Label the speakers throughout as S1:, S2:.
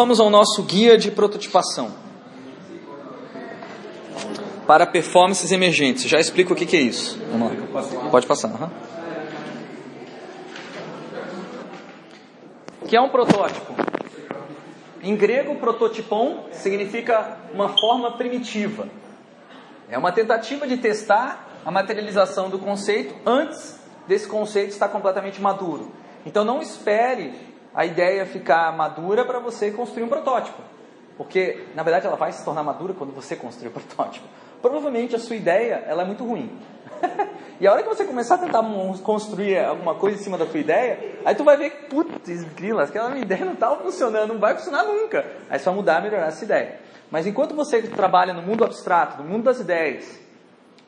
S1: Vamos ao nosso guia de prototipação para performances emergentes. Já explico o que, que é isso. Vamos lá. Pode passar. Uhum. Que é um protótipo? Em grego, prototipon significa uma forma primitiva. É uma tentativa de testar a materialização do conceito antes desse conceito estar completamente maduro. Então não espere a ideia ficar madura para você construir um protótipo. Porque, na verdade, ela vai se tornar madura quando você construir o protótipo. Provavelmente a sua ideia ela é muito ruim. e a hora que você começar a tentar construir alguma coisa em cima da tua ideia, aí tu vai ver putz, grila, aquela ideia não está funcionando, não vai funcionar nunca. Aí você vai mudar, melhorar essa ideia. Mas enquanto você trabalha no mundo abstrato, no mundo das ideias,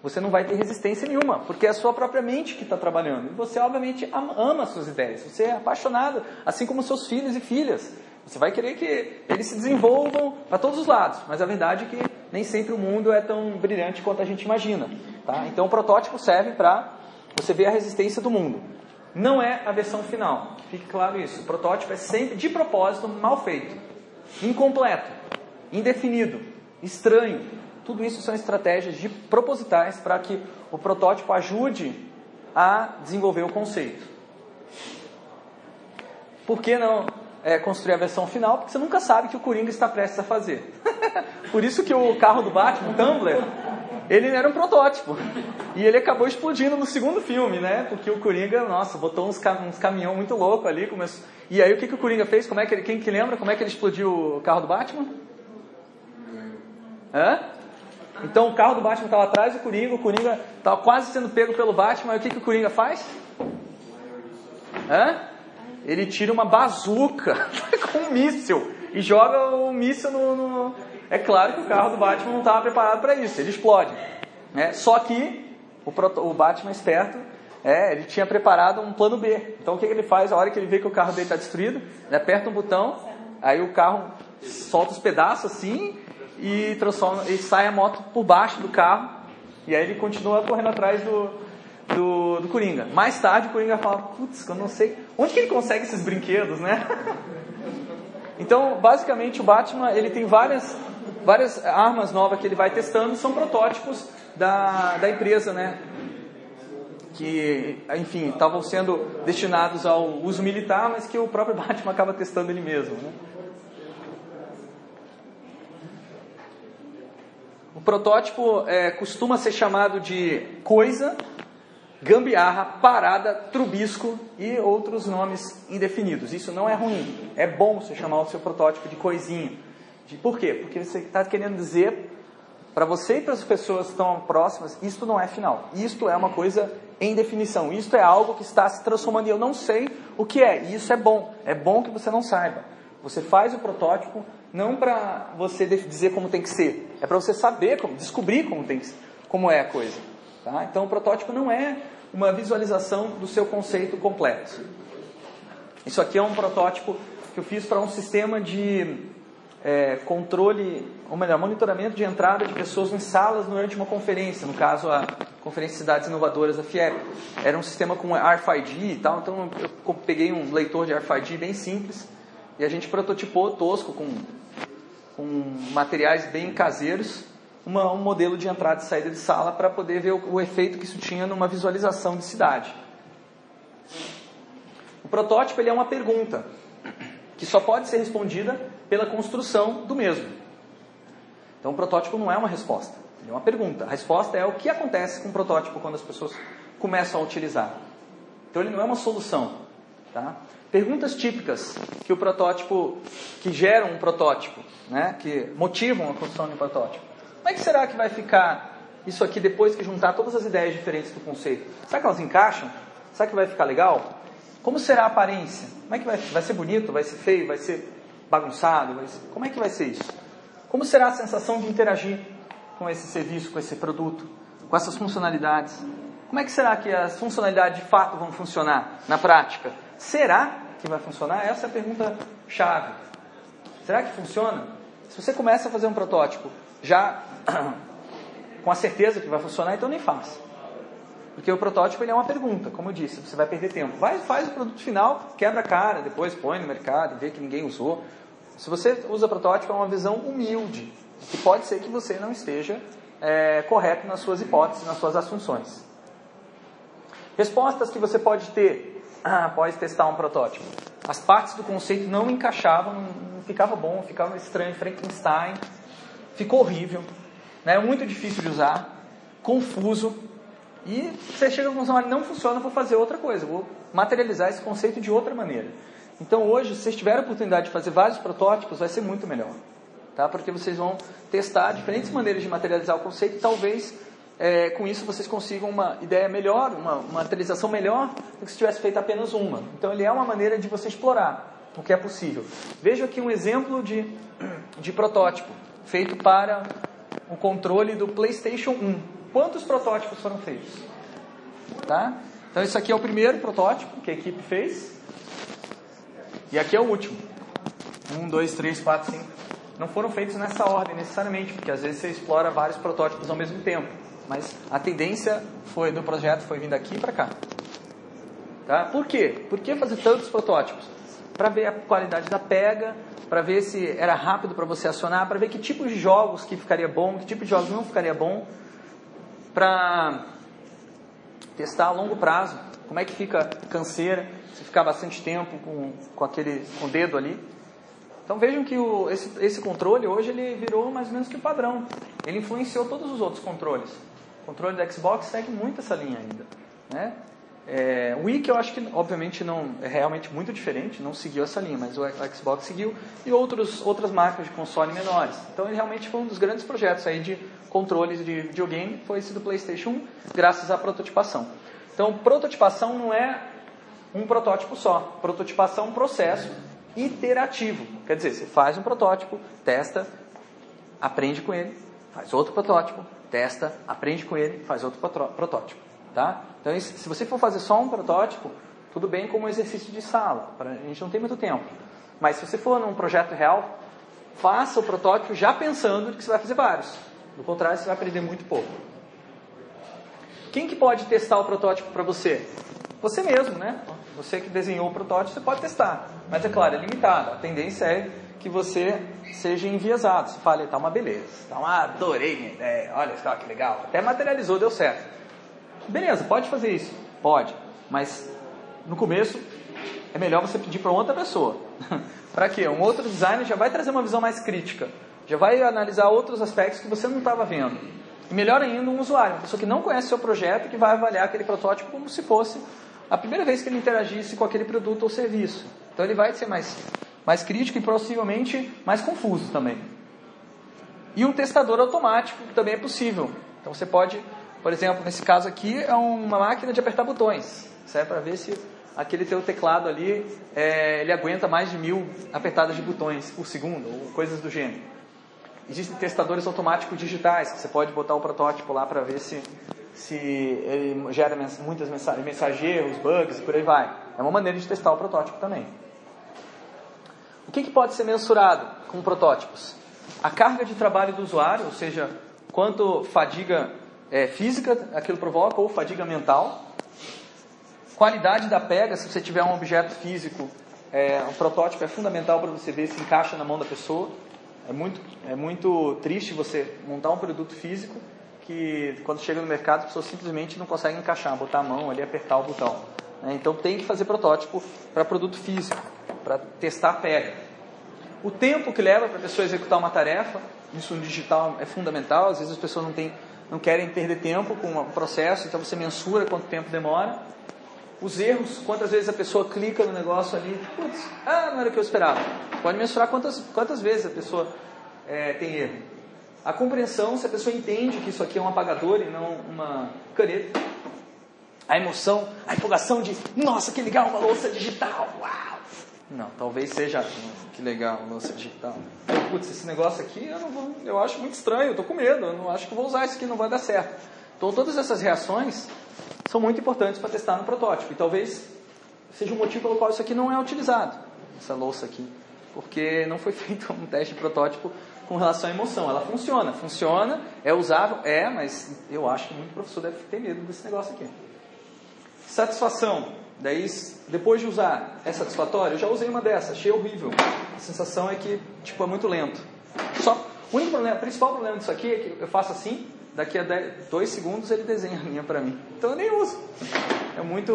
S1: você não vai ter resistência nenhuma, porque é a sua própria mente que está trabalhando. E você, obviamente, ama as suas ideias, você é apaixonado, assim como seus filhos e filhas. Você vai querer que eles se desenvolvam para todos os lados, mas a verdade é que nem sempre o mundo é tão brilhante quanto a gente imagina. Tá? Então, o protótipo serve para você ver a resistência do mundo. Não é a versão final, fique claro isso. O protótipo é sempre, de propósito, mal feito, incompleto, indefinido, estranho, tudo isso são estratégias de propositais para que o protótipo ajude a desenvolver o conceito. Por que não é, construir a versão final? Porque você nunca sabe o que o Coringa está prestes a fazer. Por isso que o carro do Batman, o Tumblr, ele era um protótipo. E ele acabou explodindo no segundo filme, né? Porque o Coringa, nossa, botou uns, cam uns caminhão muito louco ali. Começou... E aí o que, que o Coringa fez? Como é que ele... Quem que lembra como é que ele explodiu o carro do Batman? Hã? Então o carro do Batman estava atrás do Coringa, o Coringa estava quase sendo pego pelo Batman, e o que, que o Coringa faz? Hã? Ele tira uma bazuca com um míssil e joga o míssil no, no... É claro que o carro do Batman não estava preparado para isso, ele explode. Né? Só que o, o Batman esperto, é, ele tinha preparado um plano B. Então o que, que ele faz? A hora que ele vê que o carro dele está destruído, ele aperta um botão, aí o carro solta os pedaços assim e transforma e sai a moto por baixo do carro e aí ele continua correndo atrás do, do, do Coringa. Mais tarde o Coringa fala, putz, eu não sei onde que ele consegue esses brinquedos, né? então, basicamente o Batman ele tem várias várias armas novas que ele vai testando, são protótipos da, da empresa, né? Que, enfim, estavam sendo destinados ao uso militar, mas que o próprio Batman acaba testando ele mesmo, né? O protótipo é, costuma ser chamado de coisa, gambiarra, parada, trubisco e outros nomes indefinidos. Isso não é ruim. É bom você chamar o seu protótipo de coisinha. De, por quê? Porque você está querendo dizer para você e para as pessoas que estão próximas, isto não é final. Isto é uma coisa em definição. Isto é algo que está se transformando e eu não sei o que é. E isso é bom. É bom que você não saiba. Você faz o protótipo não para você dizer como tem que ser, é para você saber como, descobrir como tem que, como é a coisa. Tá? Então o protótipo não é uma visualização do seu conceito completo. Isso aqui é um protótipo que eu fiz para um sistema de é, controle, ou melhor, monitoramento de entrada de pessoas em salas durante uma conferência, no caso a Conferência de Cidades Inovadoras da FIEP. Era um sistema com RFID e tal, então eu peguei um leitor de RFID bem simples e a gente prototipou tosco com com materiais bem caseiros, uma, um modelo de entrada e saída de sala para poder ver o, o efeito que isso tinha numa visualização de cidade. O protótipo ele é uma pergunta que só pode ser respondida pela construção do mesmo. Então o protótipo não é uma resposta, é uma pergunta. A resposta é o que acontece com o protótipo quando as pessoas começam a utilizar. Então ele não é uma solução. Tá? Perguntas típicas que o protótipo, que geram um protótipo, né? que motivam a construção de um protótipo. Como é que será que vai ficar isso aqui depois que juntar todas as ideias diferentes do conceito? Será que elas encaixam? Será que vai ficar legal? Como será a aparência? Como é que vai, vai ser bonito? Vai ser feio? Vai ser bagunçado? Vai ser... Como é que vai ser isso? Como será a sensação de interagir com esse serviço, com esse produto, com essas funcionalidades? Como é que será que as funcionalidades de fato vão funcionar na prática? Será que vai funcionar? Essa é a pergunta chave. Será que funciona? Se você começa a fazer um protótipo já com a certeza que vai funcionar, então nem faça. Porque o protótipo ele é uma pergunta, como eu disse, você vai perder tempo. Vai, faz o produto final, quebra a cara, depois põe no mercado, vê que ninguém usou. Se você usa protótipo, é uma visão humilde, que pode ser que você não esteja é, correto nas suas hipóteses, nas suas assunções. Respostas que você pode ter após testar um protótipo. As partes do conceito não encaixavam, não ficava bom, ficava estranho, Frankenstein, ficou horrível, né? muito difícil de usar, confuso, e você chega à conclusão, não funciona, vou fazer outra coisa, vou materializar esse conceito de outra maneira. Então hoje, se vocês tiverem a oportunidade de fazer vários protótipos, vai ser muito melhor. Tá? Porque vocês vão testar diferentes maneiras de materializar o conceito e talvez é, com isso vocês consigam uma ideia melhor, uma, uma materialização melhor do que se tivesse feito apenas uma. Então ele é uma maneira de você explorar o que é possível. Veja aqui um exemplo de, de protótipo feito para o controle do PlayStation 1. Quantos protótipos foram feitos? Tá? Então isso aqui é o primeiro protótipo que a equipe fez. E aqui é o último. Um, dois, três, quatro, cinco. Não foram feitos nessa ordem necessariamente, porque às vezes você explora vários protótipos ao mesmo tempo. Mas a tendência foi do projeto foi vindo aqui para cá. Tá? Por quê? Por que fazer tantos protótipos? Para ver a qualidade da pega, para ver se era rápido para você acionar, para ver que tipo de jogos que ficaria bom, que tipo de jogos não ficaria bom, para testar a longo prazo, como é que fica canseira, se ficar bastante tempo com, com aquele com o dedo ali. Então vejam que o, esse, esse controle hoje ele virou mais ou menos que o padrão. Ele influenciou todos os outros controles. O controle da Xbox segue muito essa linha ainda. Né? É, o Wii que eu acho que obviamente não é realmente muito diferente, não seguiu essa linha, mas o Xbox seguiu e outros, outras marcas de console menores. Então ele realmente foi um dos grandes projetos aí de controles de videogame, foi esse do PlayStation 1, graças à prototipação. Então prototipação não é um protótipo só, prototipação é um processo iterativo. Quer dizer, você faz um protótipo, testa, aprende com ele, faz outro protótipo, testa, aprende com ele, faz outro protótipo. Tá? Então, se você for fazer só um protótipo, tudo bem como exercício de sala, a gente não tem muito tempo. Mas se você for num projeto real, faça o protótipo já pensando que você vai fazer vários. Do contrário, você vai aprender muito pouco. Quem que pode testar o protótipo para você? Você mesmo, né? Você que desenhou o protótipo, você pode testar. Mas é claro, é limitado. A tendência é que você seja enviesado. Você fale, tá uma beleza, tá uma, adorei minha ideia, olha só que legal. Até materializou, deu certo. Beleza, pode fazer isso? Pode. Mas no começo é melhor você pedir para outra pessoa. para quê? Um outro designer já vai trazer uma visão mais crítica. Já vai analisar outros aspectos que você não estava vendo. E melhor ainda, um usuário, uma pessoa que não conhece seu projeto, que vai avaliar aquele protótipo como se fosse a primeira vez que ele interagisse com aquele produto ou serviço. Então ele vai ser mais, mais crítico e possivelmente mais confuso também. E um testador automático que também é possível. Então você pode por exemplo, nesse caso aqui é uma máquina de apertar botões. Serve para ver se aquele teu teclado ali é, ele aguenta mais de mil apertadas de botões por segundo ou coisas do gênero. Existem testadores automáticos digitais que você pode botar o protótipo lá para ver se, se ele gera muitas mensagens, mensageiros, bugs e por aí vai. É uma maneira de testar o protótipo também. O que, que pode ser mensurado com protótipos? A carga de trabalho do usuário, ou seja, quanto fadiga é, física aquilo provoca ou fadiga mental. Qualidade da pega, se você tiver um objeto físico, é, um protótipo é fundamental para você ver se encaixa na mão da pessoa. É muito, é muito triste você montar um produto físico que quando chega no mercado a pessoa simplesmente não consegue encaixar, botar a mão ali apertar o botão. Né? Então tem que fazer protótipo para produto físico, para testar a pega. O tempo que leva para a pessoa executar uma tarefa, isso no digital é fundamental, às vezes as pessoas não têm não querem perder tempo com o processo, então você mensura quanto tempo demora. Os erros, quantas vezes a pessoa clica no negócio ali, putz, ah, não era o que eu esperava. Pode mensurar quantas, quantas vezes a pessoa é, tem erro. A compreensão, se a pessoa entende que isso aqui é um apagador e não uma caneta. A emoção, a empolgação de, nossa, que legal, uma louça digital, uau! Não, talvez seja, que legal, louça digital. Putz, esse negócio aqui eu, não vou, eu acho muito estranho, eu tô com medo, eu não acho que vou usar isso aqui, não vai dar certo. Então todas essas reações são muito importantes para testar no protótipo. E talvez seja o um motivo pelo qual isso aqui não é utilizado, essa louça aqui. Porque não foi feito um teste de protótipo com relação à emoção. Ela funciona, funciona, é usável, é, mas eu acho que muito professor deve ter medo desse negócio aqui. Satisfação. Daí, depois de usar, é satisfatório? Eu já usei uma dessa, achei horrível. A sensação é que, tipo, é muito lento. Só, o único problema, o principal problema disso aqui é que eu faço assim, daqui a 2 segundos ele desenha a linha para mim. Então eu nem uso. É muito.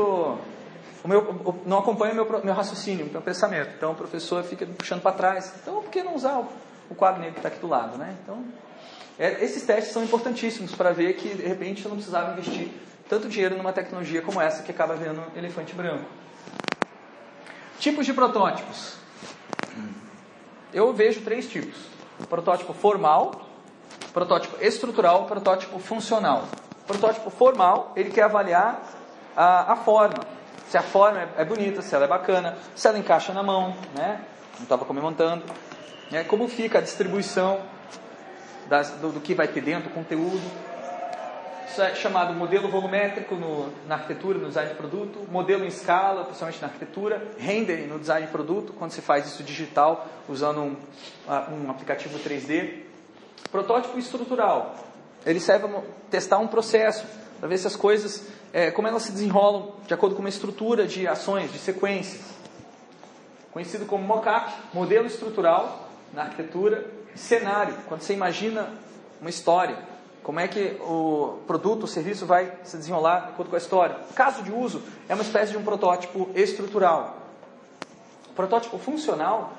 S1: O meu, o, não acompanha meu, meu raciocínio, meu pensamento. Então o professor fica puxando para trás. Então por que não usar o, o quadro negro que está aqui do lado, né? Então, é, esses testes são importantíssimos para ver que de repente eu não precisava investir tanto dinheiro numa tecnologia como essa que acaba vendo elefante branco. Tipos de protótipos. Eu vejo três tipos: protótipo formal, protótipo estrutural, protótipo funcional. Protótipo formal, ele quer avaliar a, a forma, se a forma é, é, bonita, se ela é bacana, se ela encaixa na mão, né? Não estava comentando. Né? Como fica a distribuição das, do, do, que vai ter dentro, o conteúdo. É chamado modelo volumétrico no, na arquitetura, no design de produto, modelo em escala, principalmente na arquitetura, render no design de produto, quando se faz isso digital, usando um, um aplicativo 3D. Protótipo estrutural, ele serve para testar um processo, para ver se as coisas, é, como elas se desenrolam de acordo com uma estrutura de ações, de sequências. Conhecido como mockup, modelo estrutural na arquitetura, cenário, quando você imagina uma história, como é que o produto, o serviço vai se desenrolar de acordo com a história. Caso de uso é uma espécie de um protótipo estrutural. O protótipo funcional,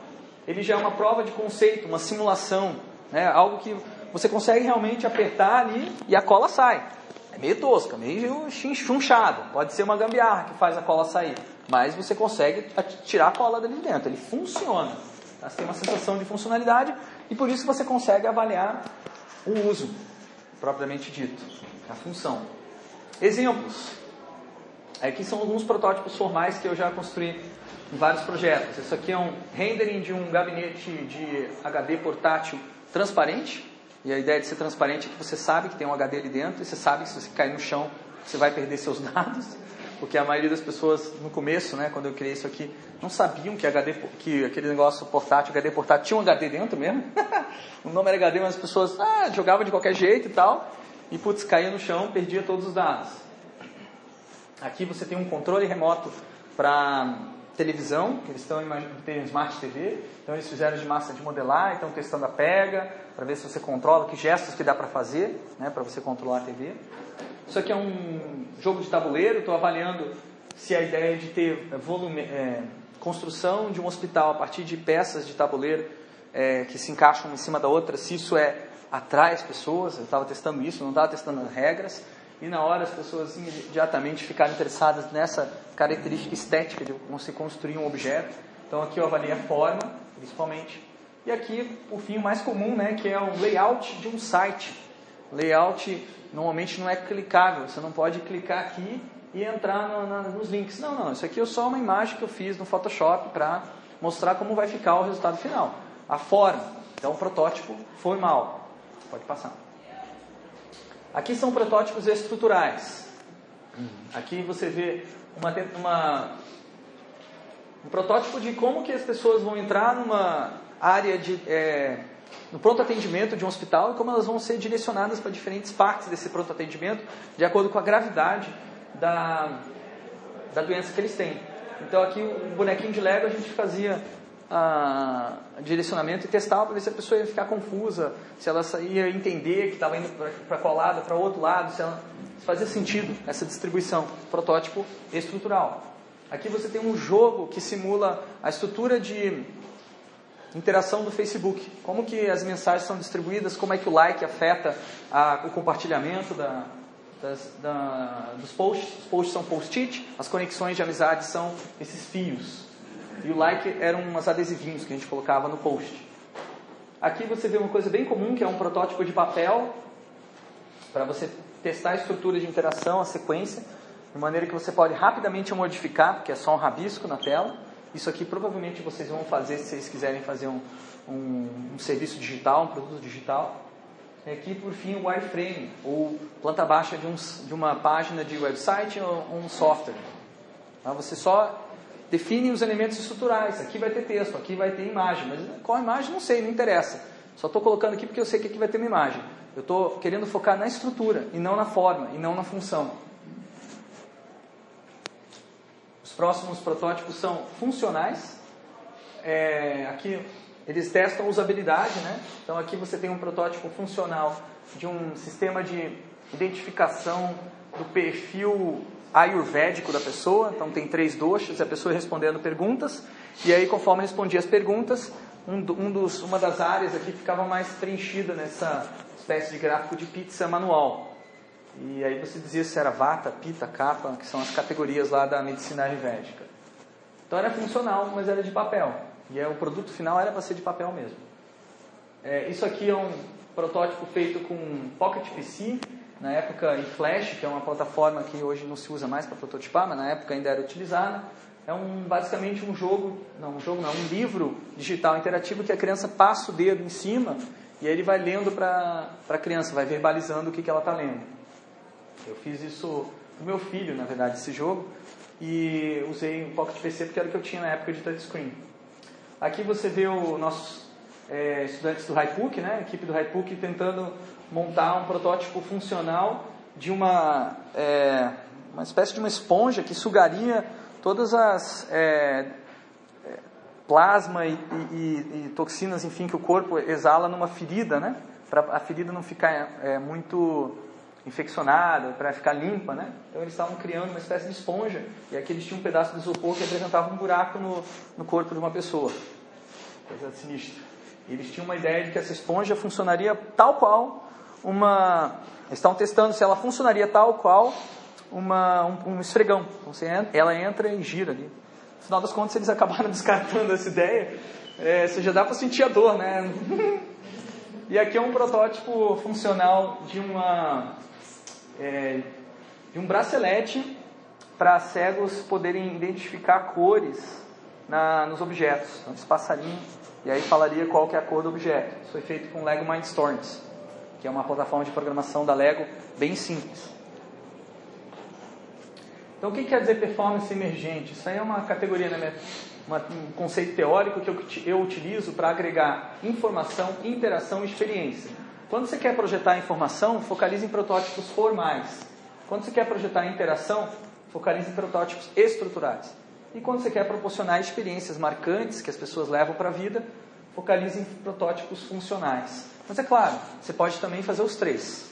S1: ele já é uma prova de conceito, uma simulação, né? algo que você consegue realmente apertar ali e a cola sai. É meio tosca, meio chunchado. Pode ser uma gambiarra que faz a cola sair. Mas você consegue tirar a cola dali dentro. Ele funciona. Você tem uma sensação de funcionalidade e por isso você consegue avaliar o uso, propriamente dito, a função. Exemplos. Aqui são alguns protótipos formais que eu já construí em vários projetos. Isso aqui é um rendering de um gabinete de HD portátil transparente. E a ideia de ser transparente é que você sabe que tem um HD ali dentro e você sabe que se você cair no chão você vai perder seus dados. Porque a maioria das pessoas, no começo, né, quando eu criei isso aqui, não sabiam que, HD, que aquele negócio portátil, HD portátil, tinha um HD dentro mesmo. o nome era HD, mas as pessoas ah, jogavam de qualquer jeito e tal. E, putz, caía no chão, perdia todos os dados. Aqui você tem um controle remoto para televisão, eles estão tem Smart TV, então eles fizeram de massa de modelar, estão testando a pega, para ver se você controla, que gestos que dá para fazer, né, para você controlar a TV. Isso aqui é um jogo de tabuleiro, estou avaliando se a ideia de ter volume, é, construção de um hospital a partir de peças de tabuleiro é, que se encaixam em cima da outra, se isso é atrai as pessoas. Eu estava testando isso, não estava testando as regras. E na hora as pessoas imediatamente ficaram interessadas nessa característica estética de como se construir um objeto. Então aqui eu avaliei a forma, principalmente. E aqui, por fim, o mais comum, né, que é o layout de um site. Layout normalmente não é clicável, você não pode clicar aqui e entrar no, na, nos links. Não, não, isso aqui é só uma imagem que eu fiz no Photoshop para mostrar como vai ficar o resultado final. A forma, então o protótipo formal. Pode passar. Aqui são protótipos estruturais. Aqui você vê uma, uma, um protótipo de como que as pessoas vão entrar numa área de é, no pronto atendimento de um hospital e como elas vão ser direcionadas para diferentes partes desse pronto atendimento de acordo com a gravidade da, da doença que eles têm. Então aqui o bonequinho de Lego a gente fazia a, a direcionamento e testava para ver se a pessoa ia ficar confusa, se ela ia entender que estava indo para qual lado, para outro lado, se, ela, se fazia sentido essa distribuição, protótipo estrutural. Aqui você tem um jogo que simula a estrutura de interação do Facebook. Como que as mensagens são distribuídas, como é que o like afeta a, o compartilhamento da, das, da, dos posts. Os posts são post-it, as conexões de amizade são esses fios. E o like eram uns adesivinhos que a gente colocava no post. Aqui você vê uma coisa bem comum, que é um protótipo de papel, para você testar a estrutura de interação, a sequência, de maneira que você pode rapidamente modificar, porque é só um rabisco na tela isso aqui provavelmente vocês vão fazer se vocês quiserem fazer um, um, um serviço digital, um produto digital. E aqui, por fim, o wireframe, ou planta baixa de, um, de uma página de website ou um software. Tá? Você só define os elementos estruturais. Aqui vai ter texto, aqui vai ter imagem. Mas qual imagem? Não sei, não interessa. Só estou colocando aqui porque eu sei que aqui vai ter uma imagem. Eu estou querendo focar na estrutura e não na forma, e não na função. Próximos protótipos são funcionais. É, aqui eles testam usabilidade, né? Então aqui você tem um protótipo funcional de um sistema de identificação do perfil ayurvédico da pessoa. Então tem três doshas, a pessoa respondendo perguntas. E aí, conforme respondia as perguntas, um, um dos, uma das áreas aqui ficava mais preenchida nessa espécie de gráfico de pizza manual. E aí você dizia se era vata, pita, capa, que são as categorias lá da medicina ayurvédica. Então era funcional, mas era de papel. E aí, o produto final era para ser de papel mesmo. É, isso aqui é um protótipo feito com Pocket PC, na época em Flash, que é uma plataforma que hoje não se usa mais para prototipar, mas na época ainda era utilizada. É um, basicamente um jogo, não um jogo não, um livro digital interativo que a criança passa o dedo em cima e aí ele vai lendo para a criança, vai verbalizando o que, que ela está lendo. Eu fiz isso o meu filho, na verdade, esse jogo, e usei o Pocket PC porque era o que eu tinha na época de touchscreen. Aqui você vê os nossos é, estudantes do HiPook, né, a equipe do HiPook tentando montar um protótipo funcional de uma, é, uma espécie de uma esponja que sugaria todas as é, é plasma e, e, e, toxinas, enfim, que o corpo exala numa ferida, né, para a ferida não ficar é, muito infeccionada, para ficar limpa, né? Então eles estavam criando uma espécie de esponja e aqui eles tinham um pedaço de isopor que representava um buraco no, no corpo de uma pessoa. Coisa sinistra. E eles tinham uma ideia de que essa esponja funcionaria tal qual uma. Eles estavam testando se ela funcionaria tal qual uma, um, um esfregão. Então você entra, ela entra e gira ali. No final das contas, eles acabaram descartando essa ideia. É, você já dá para sentir a dor, né? e aqui é um protótipo funcional de uma é, de um bracelete para cegos poderem identificar cores na, nos objetos. Então, passarinho, e aí falaria qual que é a cor do objeto. Isso foi feito com Lego Mindstorms, que é uma plataforma de programação da Lego bem simples. Então, o que quer dizer performance emergente? Isso aí é uma categoria, né, uma, um conceito teórico que eu, eu utilizo para agregar informação, interação e experiência. Quando você quer projetar informação, focalize em protótipos formais. Quando você quer projetar interação, focalize em protótipos estruturais. E quando você quer proporcionar experiências marcantes que as pessoas levam para a vida, focalize em protótipos funcionais. Mas é claro, você pode também fazer os três.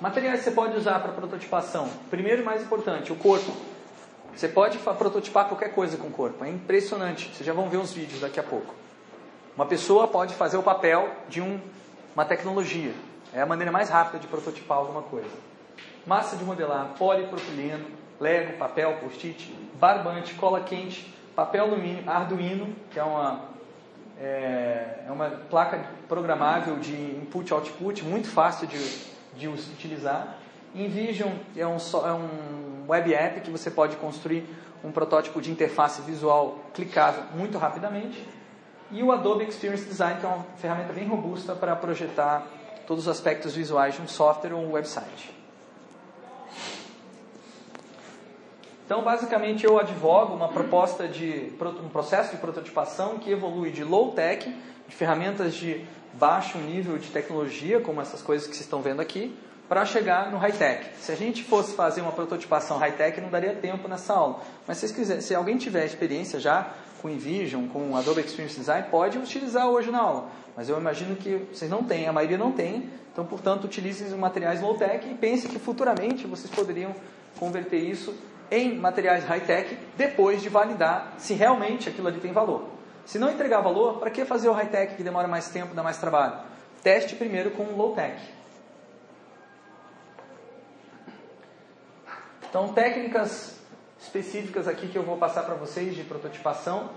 S1: Materiais que você pode usar para prototipação. Primeiro e mais importante, o corpo. Você pode prototipar qualquer coisa com o corpo. É impressionante. Vocês já vão ver uns vídeos daqui a pouco. Uma pessoa pode fazer o papel de um, uma tecnologia. É a maneira mais rápida de prototipar alguma coisa. Massa de modelar, polipropileno, Lego, papel, post-it, barbante, cola quente, papel alumínio, Arduino, que é uma, é, é uma placa programável de input-output, muito fácil de, de utilizar. InVision é um, é um web app que você pode construir um protótipo de interface visual clicável muito rapidamente. E o Adobe Experience Design, que é uma ferramenta bem robusta para projetar todos os aspectos visuais de um software ou um website. Então, basicamente, eu advogo uma proposta de um processo de prototipação que evolui de low-tech, de ferramentas de baixo nível de tecnologia, como essas coisas que vocês estão vendo aqui, para chegar no high-tech. Se a gente fosse fazer uma prototipação high-tech, não daria tempo nessa aula. Mas se, se alguém tiver experiência já com InVision, com Adobe Experience Design, pode utilizar hoje na aula. Mas eu imagino que vocês não têm, a maioria não tem. Então, portanto, utilizem os materiais low-tech e pense que futuramente vocês poderiam converter isso em materiais high-tech depois de validar se realmente aquilo ali tem valor. Se não entregar valor, para que fazer o high-tech que demora mais tempo, dá mais trabalho? Teste primeiro com low-tech. Então, técnicas específicas aqui que eu vou passar para vocês de prototipação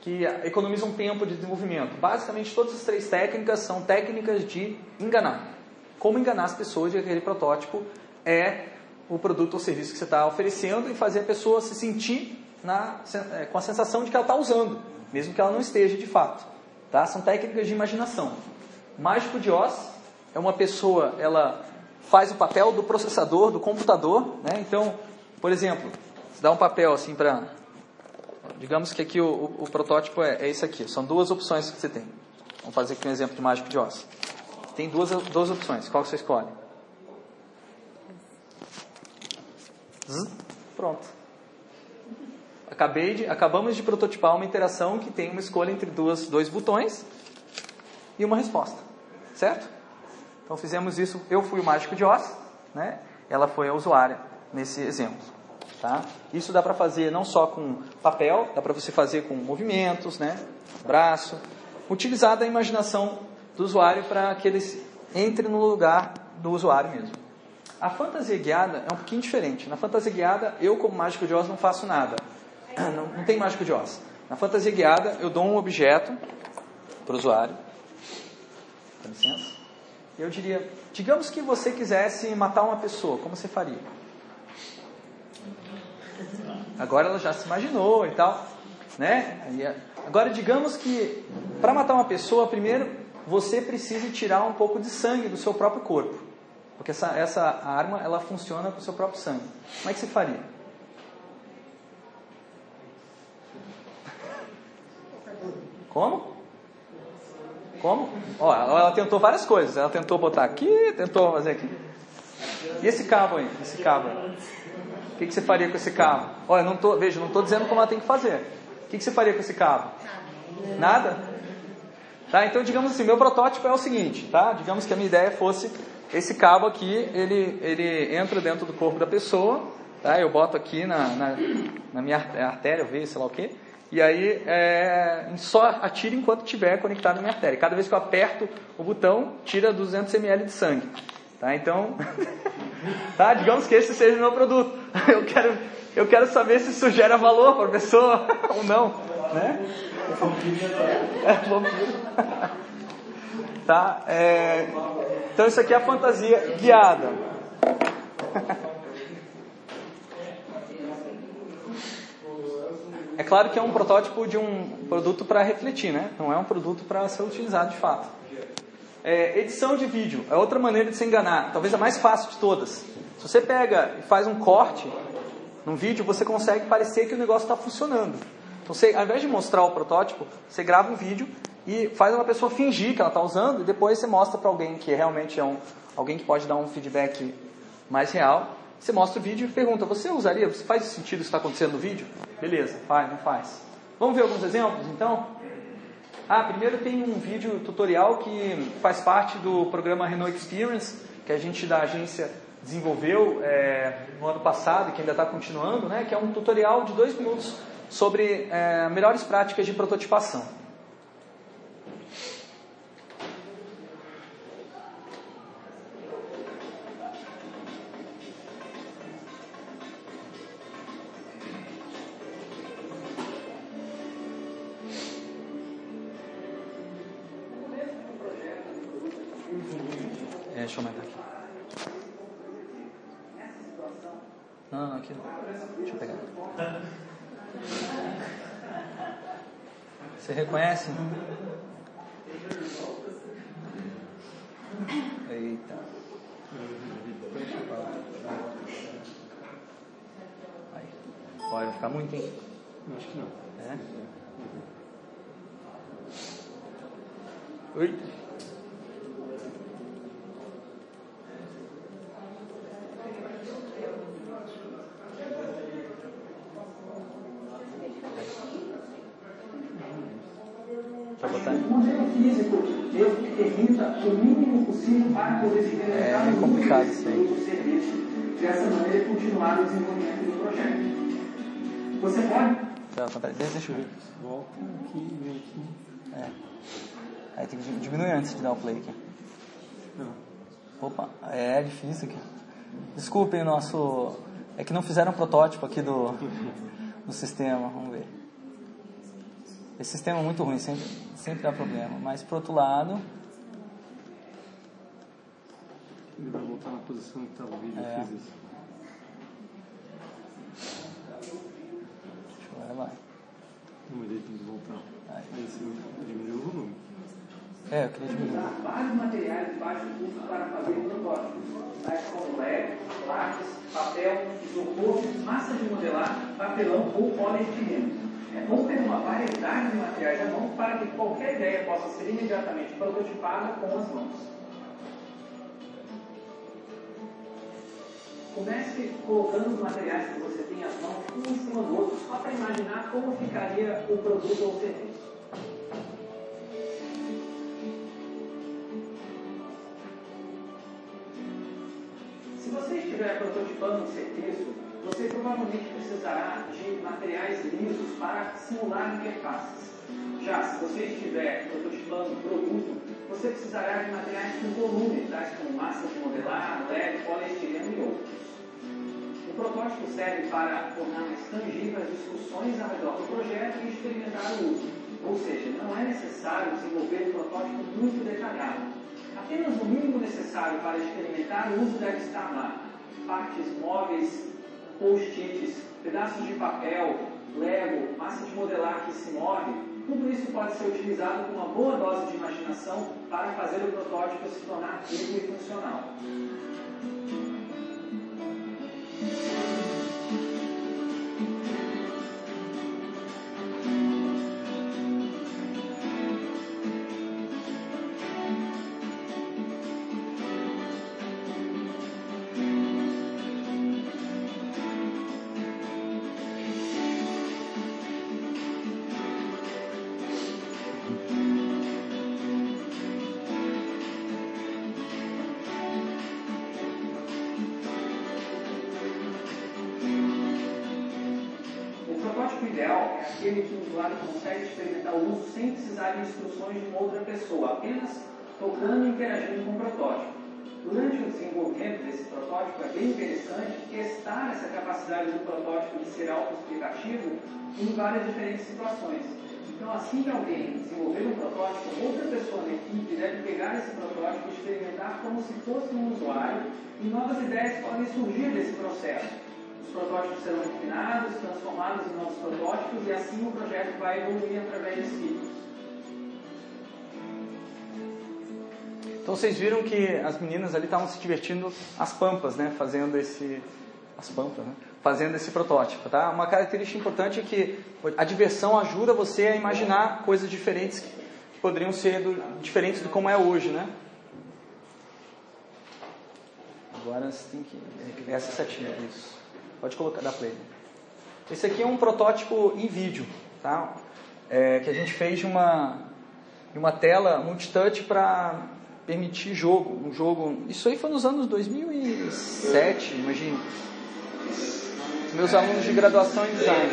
S1: que economizam tempo de desenvolvimento. Basicamente, todas as três técnicas são técnicas de enganar. Como enganar as pessoas de que aquele protótipo é o produto ou serviço que você está oferecendo e fazer a pessoa se sentir na, é, com a sensação de que ela está usando, mesmo que ela não esteja de fato. Tá? São técnicas de imaginação. Mágico de Oz é uma pessoa, ela faz o papel do processador, do computador. Né? Então, por exemplo, dá um papel assim para. Digamos que aqui o, o, o protótipo é, é esse aqui. São duas opções que você tem. Vamos fazer aqui um exemplo de mágico de osso. Tem duas, duas opções. Qual você escolhe? Zzz, pronto. Acabei de, acabamos de prototipar uma interação que tem uma escolha entre duas, dois botões e uma resposta. Certo? Então fizemos isso, eu fui o mágico de Oz, né? ela foi a usuária nesse exemplo. Tá? Isso dá para fazer não só com papel, dá para você fazer com movimentos, né? braço, utilizar a imaginação do usuário para que ele entre no lugar do usuário mesmo. A fantasia guiada é um pouquinho diferente. Na fantasia guiada, eu como mágico de Oz não faço nada. Não, não tem mágico de Oz. Na fantasia guiada, eu dou um objeto para o usuário. Com licença. Eu diria, digamos que você quisesse matar uma pessoa, como você faria? Agora ela já se imaginou e tal, né? Agora digamos que para matar uma pessoa, primeiro você precisa tirar um pouco de sangue do seu próprio corpo, porque essa, essa arma ela funciona com o seu próprio sangue. Como é que você faria? Como? Como? Ó, ela tentou várias coisas. Ela tentou botar aqui, tentou fazer aqui. E esse cabo aí? Esse cabo aí? Que, que você faria com esse cabo? Olha, não tô, veja, não estou dizendo como ela tem que fazer. O que, que você faria com esse cabo? Nada? Tá? Então, digamos assim, meu protótipo é o seguinte, tá? Digamos que a minha ideia fosse esse cabo aqui, ele, ele entra dentro do corpo da pessoa, tá? Eu boto aqui na, na, na minha artéria, veia, sei lá o quê. E aí é, só atira enquanto estiver conectado na minha artéria. Cada vez que eu aperto o botão, tira 200 ml de sangue. Tá? Então, tá? digamos que esse seja o meu produto. Eu quero, eu quero saber se isso gera valor para a pessoa ou não. Né? É, tá? É, então isso aqui é a fantasia guiada. É claro que é um protótipo de um produto para refletir, né? Não é um produto para ser utilizado de fato. É, edição de vídeo é outra maneira de se enganar, talvez a mais fácil de todas. Se você pega e faz um corte num vídeo, você consegue parecer que o negócio está funcionando. Então, você, ao invés de mostrar o protótipo, você grava um vídeo e faz uma pessoa fingir que ela está usando e depois você mostra para alguém que realmente é um, alguém que pode dar um feedback mais real você mostra o vídeo e pergunta: você usaria? Você faz sentido o que está acontecendo no vídeo? Beleza, faz, não faz. Vamos ver alguns exemplos então? Ah, primeiro tem um vídeo tutorial que faz parte do programa Renault Experience, que a gente da agência desenvolveu é, no ano passado e que ainda está continuando, né, que é um tutorial de dois minutos sobre é, melhores práticas de prototipação. É complicado isso aí.
S2: Dessa maneira, continuar o desenvolvimento do projeto. Você pode.
S1: Tá, tá, deixa eu ver.
S3: Volta aqui e vem aqui.
S1: É. Aí tem que diminuir antes de dar o play aqui.
S3: Não.
S1: Opa, é difícil aqui. Desculpem o nosso. É que não fizeram um protótipo aqui do, do sistema. Vamos ver. Esse sistema é muito ruim, sempre, sempre dá problema. Mas por outro lado.
S3: Ele vai voltar na posição que estava o vídeo,
S1: É.
S3: eu fiz isso.
S1: Agora vai.
S3: Não, mas ele tem que voltar.
S1: Aí.
S3: Aí você diminuiu o volume.
S1: É, eu queria diminuir.
S2: vários materiais de baixo custo para fazer protótipos, tais como LED, lápis, papel, isopor, massa de modelar, papelão ou poliestireno. É bom ter uma variedade de materiais à mão para que qualquer ideia possa ser imediatamente prototipada com as mãos. Comece colocando os materiais que você tem às mãos um em cima do outro, só para imaginar como ficaria o produto ou serviço. Se você estiver prototipando um serviço, você provavelmente precisará de materiais lisos para simular interfaces. Já se você estiver prototipando um produto, você precisará de materiais com volume, tais como massa de modelar, LED, poliestireno e outros. O protótipo serve para tornar mais tangível as discussões ao redor do projeto e experimentar o uso. Ou seja, não é necessário desenvolver um protótipo muito detalhado. Apenas o mínimo necessário para experimentar o uso deve estar lá. Partes móveis, post-its, pedaços de papel, lego, massa de modelar que se move, tudo isso pode ser utilizado com uma boa dose de imaginação para fazer o protótipo se tornar vivo e funcional. Aquele que o usuário consegue experimentar o uso sem precisar de instruções de uma outra pessoa, apenas tocando e interagindo com o protótipo. Durante o desenvolvimento desse protótipo, é bem interessante testar essa capacidade do protótipo de ser autoexplicativo em várias diferentes situações. Então, assim que alguém desenvolver um protótipo, outra pessoa na equipe deve pegar esse protótipo e experimentar como se fosse um usuário, e novas ideias podem surgir desse processo. Os protótipos serão refinados, transformados em novos protótipos, e assim o projeto vai evoluir através de ciclos.
S1: Então vocês viram que as meninas ali estavam se divertindo às pampas, né? Fazendo esse. As pampas, né? Fazendo esse protótipo, tá? Uma característica importante é que a diversão ajuda você a imaginar coisas diferentes que poderiam ser do, diferentes de como é hoje, né? Agora você tem que. Essa setinha, isso. Pode colocar, da play. Esse aqui é um protótipo em vídeo, tá? É, que a gente fez de uma, de uma tela multitouch para permitir jogo, um jogo. Isso aí foi nos anos 2007, imagine. Meus alunos de graduação em design.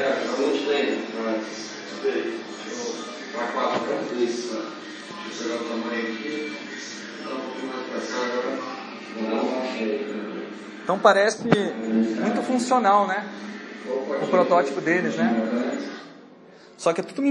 S1: Então parece muito funcional, né? O protótipo deles, né? Só que é tudo